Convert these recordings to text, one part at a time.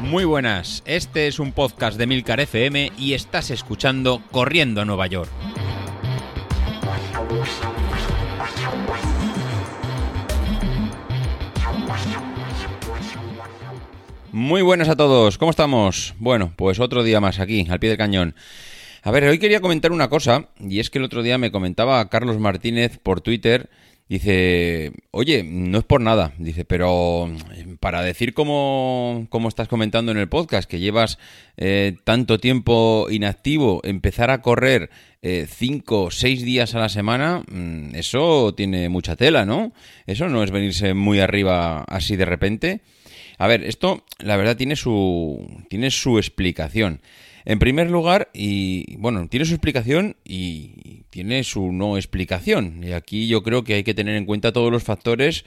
Muy buenas, este es un podcast de Milcar FM y estás escuchando Corriendo a Nueva York. Muy buenas a todos, ¿cómo estamos? Bueno, pues otro día más aquí, al pie del cañón. A ver, hoy quería comentar una cosa, y es que el otro día me comentaba Carlos Martínez por Twitter, dice, oye, no es por nada, dice, pero para decir como, estás comentando en el podcast, que llevas eh, tanto tiempo inactivo, empezar a correr eh, cinco o seis días a la semana, mm, eso tiene mucha tela, ¿no? Eso no es venirse muy arriba así de repente. A ver, esto la verdad tiene su, tiene su explicación. En primer lugar, y bueno, tiene su explicación y tiene su no explicación. Y aquí yo creo que hay que tener en cuenta todos los factores.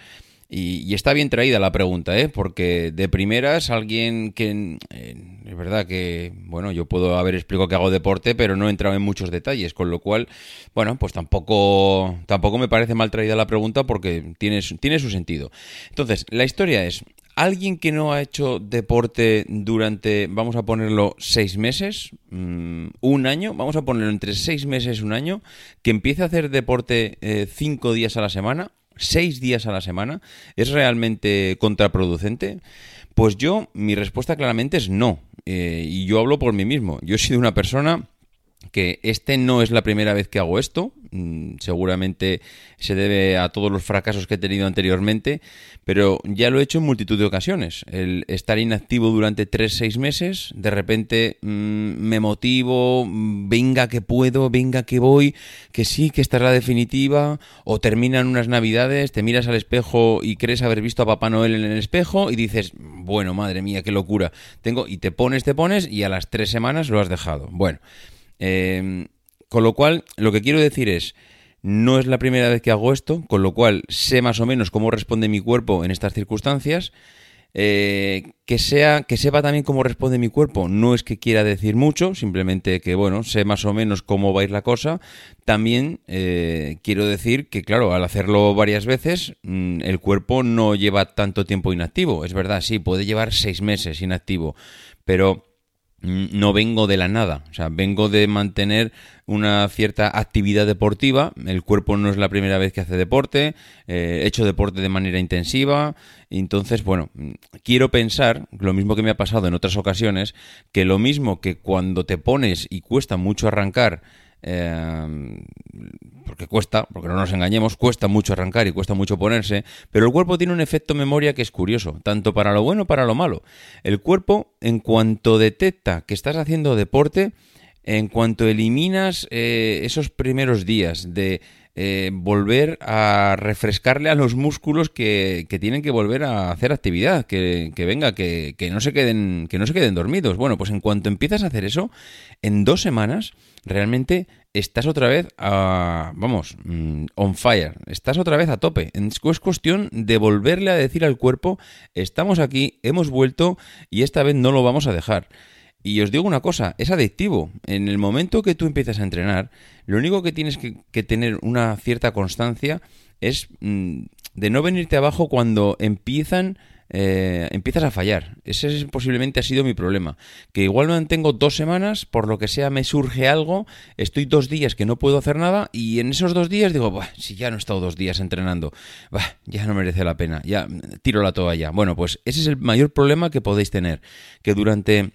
Y, está bien traída la pregunta, ¿eh? porque de primeras alguien que eh, es verdad que, bueno, yo puedo haber explicado que hago deporte, pero no he entrado en muchos detalles, con lo cual, bueno, pues tampoco, tampoco me parece mal traída la pregunta porque tiene, tiene su sentido. Entonces, la historia es, alguien que no ha hecho deporte durante, vamos a ponerlo, seis meses, mm, un año, vamos a ponerlo entre seis meses y un año, que empiece a hacer deporte eh, cinco días a la semana, seis días a la semana, ¿es realmente contraproducente? Pues yo, mi respuesta claramente es no. Eh, y yo hablo por mí mismo. Yo he sido una persona que este no es la primera vez que hago esto, seguramente se debe a todos los fracasos que he tenido anteriormente, pero ya lo he hecho en multitud de ocasiones. El estar inactivo durante 3-6 meses, de repente mm, me motivo, mm, venga que puedo, venga que voy, que sí, que esta es la definitiva, o terminan unas navidades, te miras al espejo y crees haber visto a Papá Noel en el espejo y dices, bueno, madre mía, qué locura, tengo, y te pones, te pones y a las tres semanas lo has dejado. Bueno. Em, con lo cual, lo que quiero decir es, no es la primera vez que hago esto, con lo cual sé más o menos cómo responde mi cuerpo en estas circunstancias. Eh, que sea que sepa también cómo responde mi cuerpo no es que quiera decir mucho simplemente que bueno sé más o menos cómo va a ir la cosa también eh, quiero decir que claro al hacerlo varias veces mm, el cuerpo no lleva tanto tiempo inactivo es verdad sí puede llevar seis meses inactivo pero no vengo de la nada, o sea, vengo de mantener una cierta actividad deportiva, el cuerpo no es la primera vez que hace deporte, eh, he hecho deporte de manera intensiva, entonces, bueno, quiero pensar, lo mismo que me ha pasado en otras ocasiones, que lo mismo que cuando te pones y cuesta mucho arrancar, eh, porque cuesta, porque no nos engañemos, cuesta mucho arrancar y cuesta mucho ponerse, pero el cuerpo tiene un efecto memoria que es curioso, tanto para lo bueno como para lo malo. El cuerpo, en cuanto detecta que estás haciendo deporte, en cuanto eliminas eh, esos primeros días de eh, volver a refrescarle a los músculos que, tienen que volver a hacer actividad, que, venga, que, no se queden, que no se queden dormidos. Bueno, pues en cuanto empiezas a hacer eso, en dos semanas realmente estás otra vez a, vamos, mm, on fire, estás otra vez a tope. Es cuestión de volverle a decir al cuerpo, estamos aquí, hemos vuelto y esta vez no lo vamos a dejar. Y os digo una cosa, es adictivo. En el momento que tú empiezas a entrenar, lo único que tienes que, tener una cierta constancia es mm, de no venirte abajo cuando empiezan eh, empiezas a fallar. Ese posiblemente ha sido mi problema. Que igual mantengo dos semanas, por lo que sea me surge algo, estoy dos días que no puedo hacer nada y en esos dos días digo, si ya no he estado dos días entrenando, ya no merece la pena, ya tiro la toalla. Bueno, pues ese es el mayor problema que podéis tener. Que durante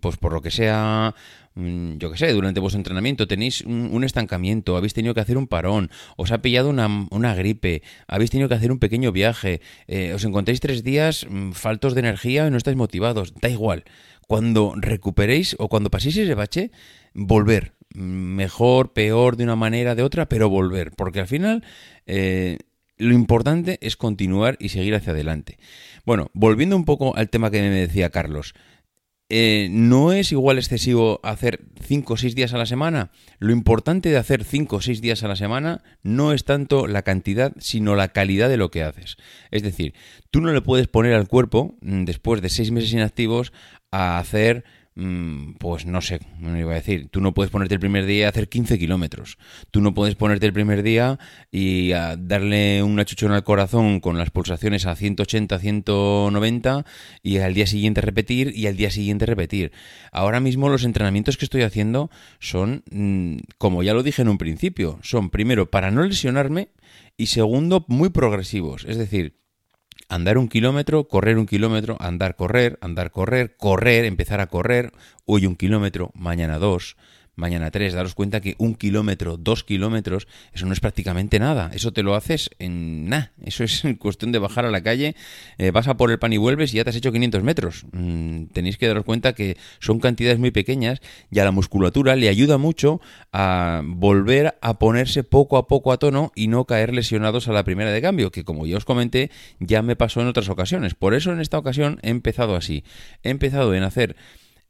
pues por lo que sea, mm, yo que sé, durante vuestro entrenamiento tenéis un, estancamiento, habéis tenido que hacer un parón, os ha pillado una, gripe, habéis tenido que hacer un pequeño viaje, eh, os encontráis tres días mm, faltos de energía y no estáis motivados, da igual. Cuando recuperéis o cuando paséis ese bache, volver. Mejor, peor, de una manera, de otra, pero volver. Porque al final... Eh, lo importante es continuar y seguir hacia adelante. Bueno, volviendo un poco al tema que me decía Carlos, eh, no es igual excesivo hacer 5 o 6 días a la semana. Lo importante de hacer 5 o 6 días a la semana no es tanto la cantidad, sino la calidad de lo que haces. Es decir, tú no le puedes poner al cuerpo, mm, después de 6 meses inactivos, a hacer pues no sé, no iba a decir, tú no puedes ponerte el primer día a hacer 15 kilómetros, tú no puedes ponerte el primer día y a darle una chuchona al corazón con las pulsaciones a 180, 190 y al día siguiente repetir y al día siguiente repetir. Ahora mismo los entrenamientos que estoy haciendo son, mm, como ya lo dije en un principio, son primero para no lesionarme y segundo muy progresivos, es decir, andar un kilómetro, correr un kilómetro, andar, correr, andar, correr, correr, empezar a correr, hoy un kilómetro, mañana dos, mañana 3, daros cuenta que un kilómetro, dos kilómetros, eso no es prácticamente nada. Eso te lo haces en nada. Eso es cuestión de bajar a la calle, eh, vas a por el pan y vuelves y ya te has hecho 500 metros. Mm, tenéis que daros cuenta que son cantidades muy pequeñas y a la musculatura le ayuda mucho a volver a ponerse poco a poco a tono y no caer lesionados a la primera de cambio, que como ya os comenté, ya me pasó en otras ocasiones. Por eso en esta ocasión he empezado así. He empezado en hacer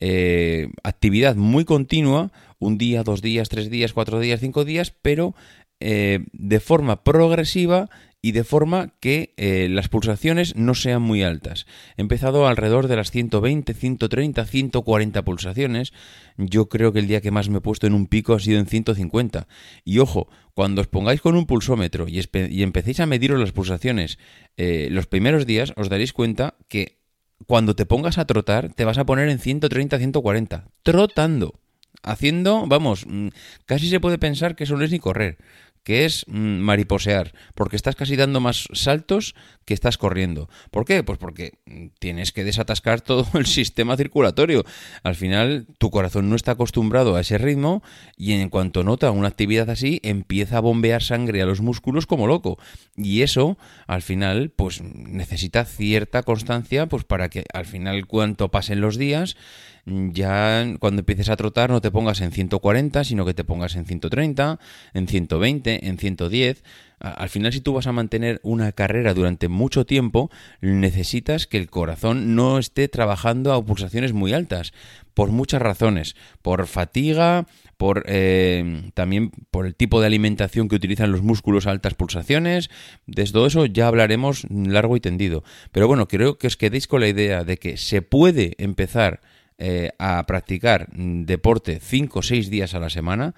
eh, actividad muy continua, un día, dos días, tres días, cuatro días, cinco días, pero eh, de forma progresiva y de forma que eh, las pulsaciones no sean muy altas. He empezado alrededor de las 120, 130, 140 pulsaciones. Yo creo que el día que más me he puesto en un pico ha sido en 150. Y ojo, cuando os pongáis con un pulsómetro y, y empecéis a mediros las pulsaciones los primeros días, os daréis cuenta que cuando te pongas a trotar, te vas a poner en 130, 140. Trotando. Haciendo, vamos, mm, casi se puede pensar que eso no es ni correr que es mm, mariposear, porque estás casi dando más saltos que estás corriendo. ¿Por qué? Pues porque mm, tienes que desatascar todo el sistema circulatorio. Al final, tu corazón no está acostumbrado a ese ritmo y en cuanto nota una actividad así, empieza a bombear sangre a los músculos como loco. Y eso, al final, pues necesita cierta constancia, pues para que al final, cuanto pasen los días, ya cuando empieces a trotar no te pongas en 140, sino que te pongas en 130, en 120, en 110. Al final, si tú vas a mantener una carrera durante mucho tiempo, necesitas que el corazón no esté trabajando a pulsaciones muy altas, por muchas razones, por fatiga, por eh, también por el tipo de alimentación que utilizan los músculos a altas pulsaciones. De todo eso ya hablaremos largo y tendido. Pero bueno, creo que os quedéis con la idea de que se puede empezar eh, a practicar deporte 5 o 6 días a la semana,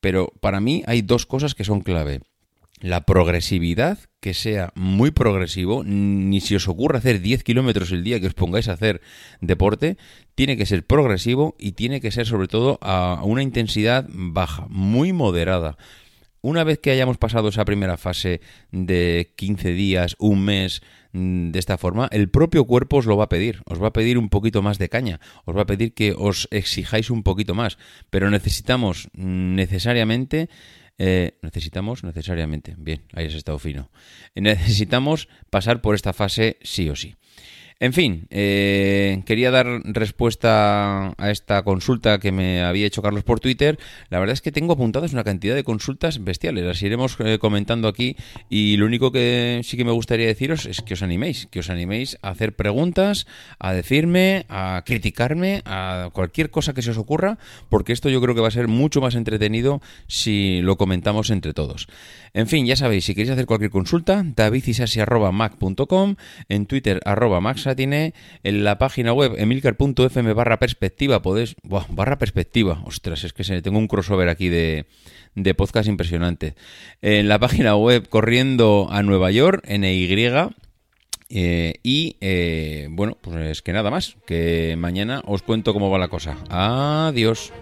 pero para mí hay dos cosas que son clave. La progresividad, que sea muy progresivo, ni si os ocurre hacer 10 kilómetros el día que os pongáis a hacer deporte, tiene que ser progresivo y tiene que ser sobre todo a una intensidad baja, muy moderada. Una vez que hayamos pasado esa primera fase de 15 días, un mes, Mm, de esta forma, el propio cuerpo os lo va a pedir, os va a pedir un poquito más de caña, os va a pedir que os exijáis un poquito más, pero necesitamos necesariamente eh, necesitamos necesariamente, bien, ahí has estado fino. Necesitamos pasar por esta fase sí o sí. En fin, eh, quería dar respuesta a esta consulta que me había hecho Carlos por Twitter. La verdad es que tengo apuntadas una cantidad de consultas bestiales, las iremos eh, comentando aquí y lo único que sí que me gustaría deciros es que os animéis, que os animéis a hacer preguntas, a decirme, a criticarme, a cualquier cosa que se os ocurra, porque esto yo creo que va a ser mucho más entretenido si lo comentamos entre todos. En fin, ya sabéis, si queréis hacer cualquier consulta, davidisasi.mac.com, en Twitter arroba maxatine, en la página web emilcar.fm barra perspectiva, podéis... barra perspectiva, ostras, es que se, tengo un crossover aquí de, de podcast impresionante. En la página web corriendo a Nueva York, NY, eh, y eh, bueno, pues es que nada más, que mañana os cuento cómo va la cosa. Adiós.